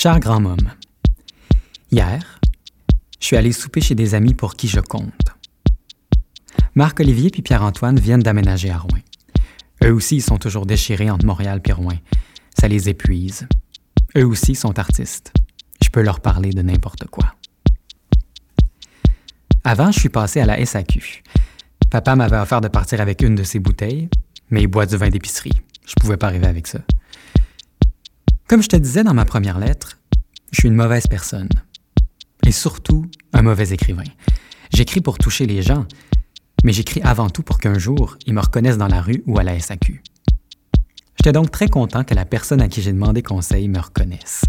Cher grand homme, hier, je suis allé souper chez des amis pour qui je compte. Marc-Olivier puis Pierre-Antoine viennent d'aménager à Rouen. Eux aussi, ils sont toujours déchirés entre Montréal et Rouen. Ça les épuise. Eux aussi sont artistes. Je peux leur parler de n'importe quoi. Avant, je suis passé à la SAQ. Papa m'avait offert de partir avec une de ses bouteilles, mais il boit du vin d'épicerie. Je pouvais pas arriver avec ça. Comme je te disais dans ma première lettre, je suis une mauvaise personne. Et surtout, un mauvais écrivain. J'écris pour toucher les gens, mais j'écris avant tout pour qu'un jour, ils me reconnaissent dans la rue ou à la SAQ. J'étais donc très content que la personne à qui j'ai demandé conseil me reconnaisse.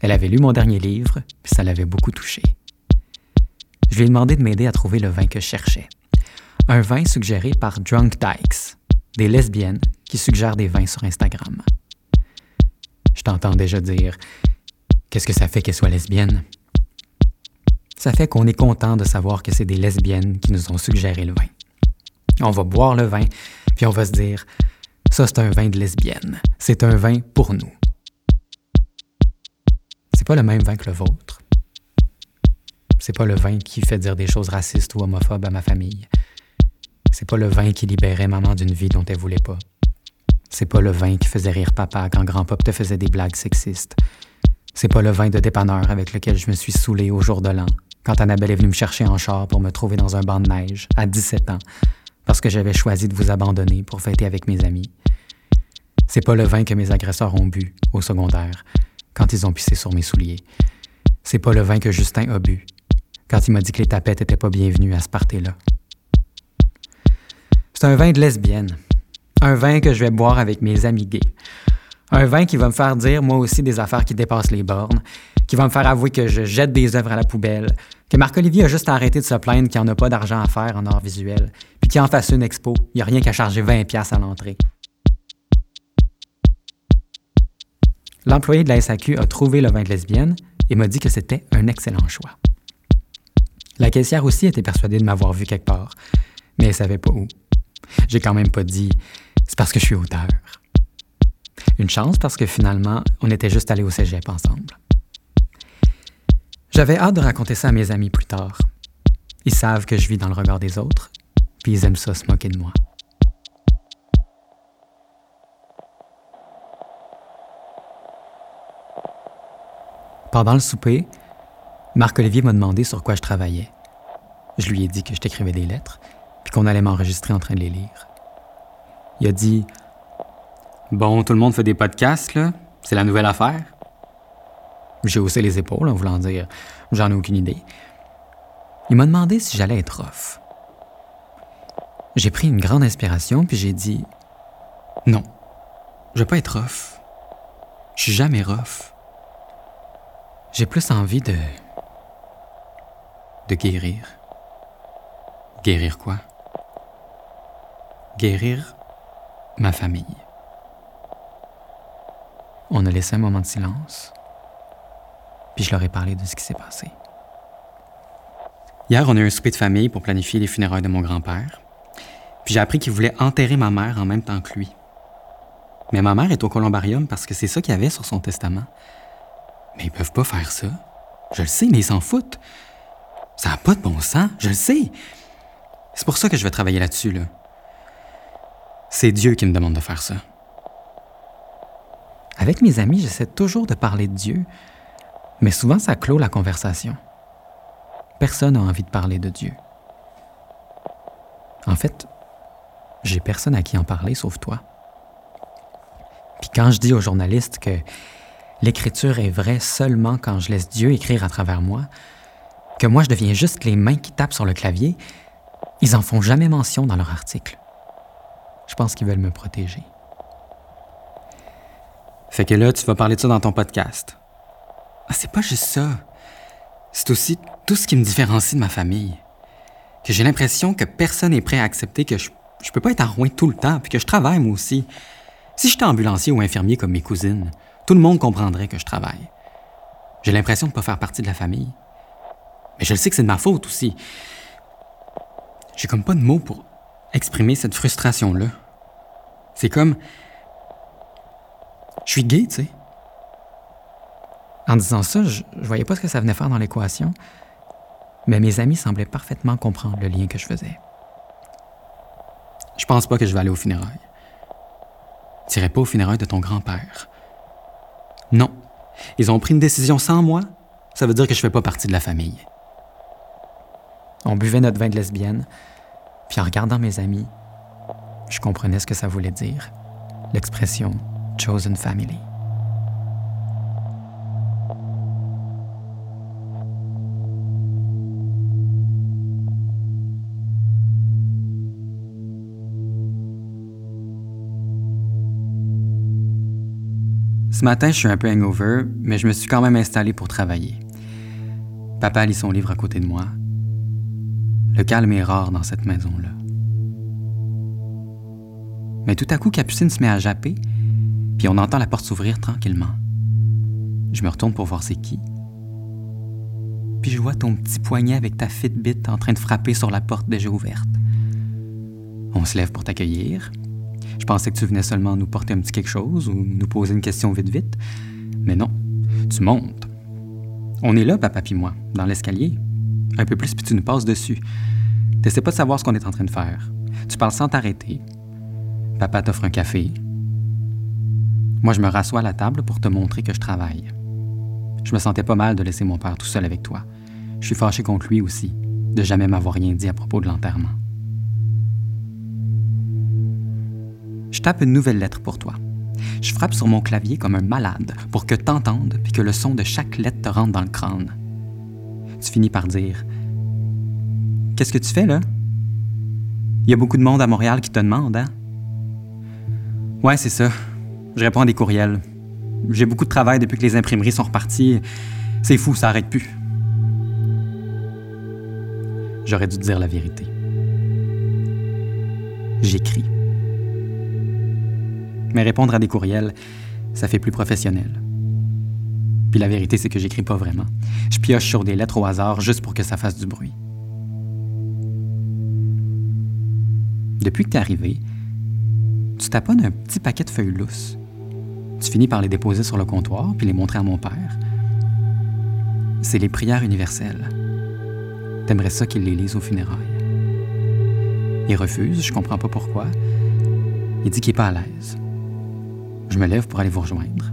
Elle avait lu mon dernier livre, puis ça l'avait beaucoup touché. Je lui ai demandé de m'aider à trouver le vin que je cherchais. Un vin suggéré par Drunk Dykes, des lesbiennes qui suggèrent des vins sur Instagram. T'entends déjà dire Qu'est-ce que ça fait qu'elle soit lesbienne Ça fait qu'on est content de savoir que c'est des lesbiennes qui nous ont suggéré le vin. On va boire le vin, puis on va se dire Ça, c'est un vin de lesbienne. C'est un vin pour nous. C'est pas le même vin que le vôtre. C'est pas le vin qui fait dire des choses racistes ou homophobes à ma famille. C'est pas le vin qui libérait maman d'une vie dont elle voulait pas. C'est pas le vin qui faisait rire papa quand grand-pop te faisait des blagues sexistes. C'est pas le vin de dépanneur avec lequel je me suis saoulé au jour de l'an, quand Annabelle est venue me chercher en char pour me trouver dans un banc de neige, à 17 ans, parce que j'avais choisi de vous abandonner pour fêter avec mes amis. C'est pas le vin que mes agresseurs ont bu, au secondaire, quand ils ont pissé sur mes souliers. C'est pas le vin que Justin a bu, quand il m'a dit que les tapettes étaient pas bienvenues à ce party-là. C'est un vin de lesbienne. Un vin que je vais boire avec mes amis gays. Un vin qui va me faire dire moi aussi des affaires qui dépassent les bornes, qui va me faire avouer que je jette des œuvres à la poubelle, que Marc-Olivier a juste arrêté de se plaindre qu'il n'en a pas d'argent à faire en art visuel, puis qu'il en fasse une expo, il n'y a rien qu'à charger 20$ à l'entrée. L'employé de la SAQ a trouvé le vin de lesbienne et m'a dit que c'était un excellent choix. La caissière aussi était persuadée de m'avoir vu quelque part, mais elle savait pas où. J'ai quand même pas dit c'est parce que je suis auteur. Une chance parce que finalement, on était juste allés au cégep ensemble. J'avais hâte de raconter ça à mes amis plus tard. Ils savent que je vis dans le regard des autres, puis ils aiment ça se moquer de moi. Pendant le souper, Marc-Olivier m'a demandé sur quoi je travaillais. Je lui ai dit que je t'écrivais des lettres, qu'on allait m'enregistrer en train de les lire. Il a dit Bon, tout le monde fait des podcasts, là. C'est la nouvelle affaire. J'ai haussé les épaules en voulant dire J'en ai aucune idée. Il m'a demandé si j'allais être off. J'ai pris une grande inspiration, puis j'ai dit Non, je veux pas être off. Je suis jamais rough. J'ai plus envie de. de guérir. Guérir quoi? Guérir ma famille. On a laissé un moment de silence, puis je leur ai parlé de ce qui s'est passé. Hier, on a eu un souper de famille pour planifier les funérailles de mon grand-père, puis j'ai appris qu'il voulait enterrer ma mère en même temps que lui. Mais ma mère est au columbarium parce que c'est ça qu'il y avait sur son testament. Mais ils peuvent pas faire ça. Je le sais, mais ils s'en foutent. Ça n'a pas de bon sens, je le sais. C'est pour ça que je vais travailler là-dessus, là. C'est Dieu qui me demande de faire ça. Avec mes amis, j'essaie toujours de parler de Dieu, mais souvent ça clôt la conversation. Personne n'a envie de parler de Dieu. En fait, j'ai personne à qui en parler sauf toi. Puis quand je dis aux journalistes que l'écriture est vraie seulement quand je laisse Dieu écrire à travers moi, que moi je deviens juste les mains qui tapent sur le clavier, ils en font jamais mention dans leur article. Je pense qu'ils veulent me protéger. Fait que là, tu vas parler de ça dans ton podcast. Ah, c'est pas juste ça. C'est aussi tout ce qui me différencie de ma famille. Que j'ai l'impression que personne n'est prêt à accepter que je, je peux pas être à Rouen tout le temps, puis que je travaille moi aussi. Si j'étais ambulancier ou infirmier comme mes cousines, tout le monde comprendrait que je travaille. J'ai l'impression de pas faire partie de la famille. Mais je le sais que c'est de ma faute aussi. J'ai comme pas de mots pour exprimer cette frustration-là. C'est comme. Je suis gay, tu sais. En disant ça, je, voyais pas ce que ça venait faire dans l'équation, mais mes amis semblaient parfaitement comprendre le lien que je faisais. Je pense pas que je vais aller au funérailles. T'irais pas au funérailles de ton grand-père. Non. Ils ont pris une décision sans moi. Ça veut dire que je fais pas partie de la famille. On buvait notre vin de lesbienne, puis en regardant mes amis, je comprenais ce que ça voulait dire, l'expression chosen family. Ce matin, je suis un peu hangover, mais je me suis quand même installé pour travailler. Papa lit son livre à côté de moi. Le calme est rare dans cette maison-là. Mais tout à coup, Capucine se met à japper, puis on entend la porte s'ouvrir tranquillement. Je me retourne pour voir c'est qui. Puis je vois ton petit poignet avec ta Fitbit en train de frapper sur la porte déjà ouverte. On se lève pour t'accueillir, je pensais que tu venais seulement nous porter un petit quelque chose ou nous poser une question vite vite. Mais non, tu montes. On est là, papa puis moi, dans l'escalier. Un peu plus, puis tu nous passes dessus. T'essaies pas de savoir ce qu'on est en train de faire. Tu parles sans t'arrêter. Papa t'offre un café. Moi, je me rassois à la table pour te montrer que je travaille. Je me sentais pas mal de laisser mon père tout seul avec toi. Je suis fâché contre lui aussi, de jamais m'avoir rien dit à propos de l'enterrement. Je tape une nouvelle lettre pour toi. Je frappe sur mon clavier comme un malade pour que t'entendes puis que le son de chaque lettre te rentre dans le crâne. Tu finis par dire Qu'est-ce que tu fais là? Il y a beaucoup de monde à Montréal qui te demande, hein? Ouais, c'est ça. Je réponds à des courriels. J'ai beaucoup de travail depuis que les imprimeries sont reparties. C'est fou, ça arrête plus. J'aurais dû te dire la vérité. J'écris. Mais répondre à des courriels, ça fait plus professionnel. Puis la vérité, c'est que j'écris pas vraiment. Je pioche sur des lettres au hasard juste pour que ça fasse du bruit. Depuis que t'es arrivé, tu taponnes un petit paquet de feuilles lousses. Tu finis par les déposer sur le comptoir puis les montrer à mon père. C'est les prières universelles. T'aimerais ça qu'il les lise au funérailles. Il refuse, je comprends pas pourquoi. Il dit qu'il est pas à l'aise. Je me lève pour aller vous rejoindre.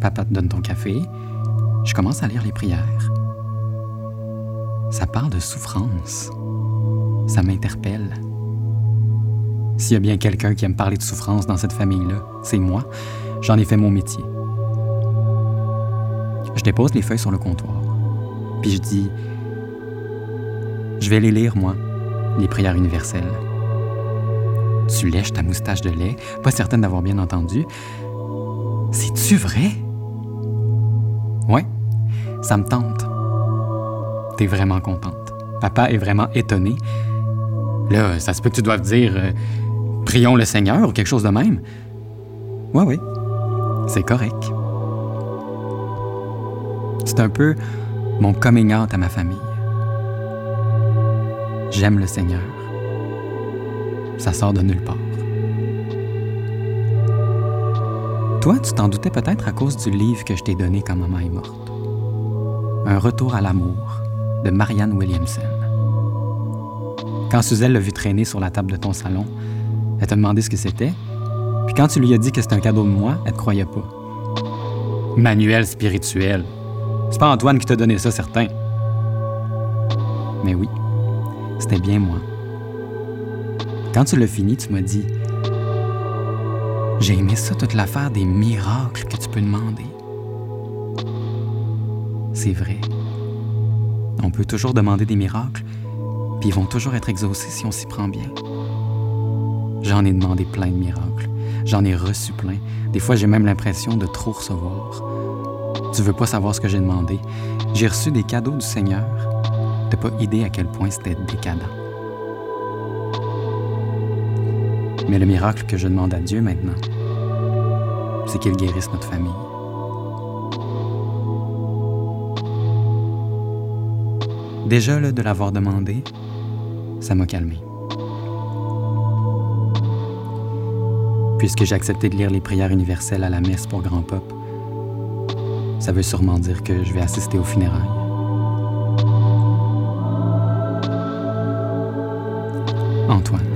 Papa te donne ton café. Je commence à lire les prières. Ça parle de souffrance. Ça m'interpelle. S'il y a bien quelqu'un qui aime parler de souffrance dans cette famille-là, c'est moi. J'en ai fait mon métier. Je dépose les feuilles sur le comptoir. Puis je dis Je vais les lire, moi, les prières universelles. Tu lèches ta moustache de lait, pas certaine d'avoir bien entendu. C'est-tu vrai? Ouais, ça me tente. T'es vraiment contente. Papa est vraiment étonné. Là, ça se peut que tu doives dire euh, Prions le Seigneur ou quelque chose de même. Ouais, oui, c'est correct. C'est un peu mon coming out à ma famille. J'aime le Seigneur. Ça sort de nulle part. Toi, tu t'en doutais peut-être à cause du livre que je t'ai donné quand maman est morte. Un retour à l'amour de Marianne Williamson. Quand Suzelle l'a vu traîner sur la table de ton salon, elle t'a demandé ce que c'était. Puis quand tu lui as dit que c'était un cadeau de moi, elle te croyait pas. Manuel spirituel. C'est pas Antoine qui t'a donné ça, certain. Mais oui, c'était bien moi. Quand tu l'as fini, tu m'as dit j'ai aimé ça, toute l'affaire des miracles que tu peux demander. C'est vrai. On peut toujours demander des miracles, puis ils vont toujours être exaucés si on s'y prend bien. J'en ai demandé plein de miracles. J'en ai reçu plein. Des fois, j'ai même l'impression de trop recevoir. Tu veux pas savoir ce que j'ai demandé? J'ai reçu des cadeaux du Seigneur. T'as pas idée à quel point c'était décadent. Mais le miracle que je demande à Dieu maintenant, c'est qu'il guérisse notre famille. Déjà, là, de l'avoir demandé, ça m'a calmé. Puisque j'ai accepté de lire les prières universelles à la messe pour Grand Pop, Ça veut sûrement dire que je vais assister aux funérailles. Antoine.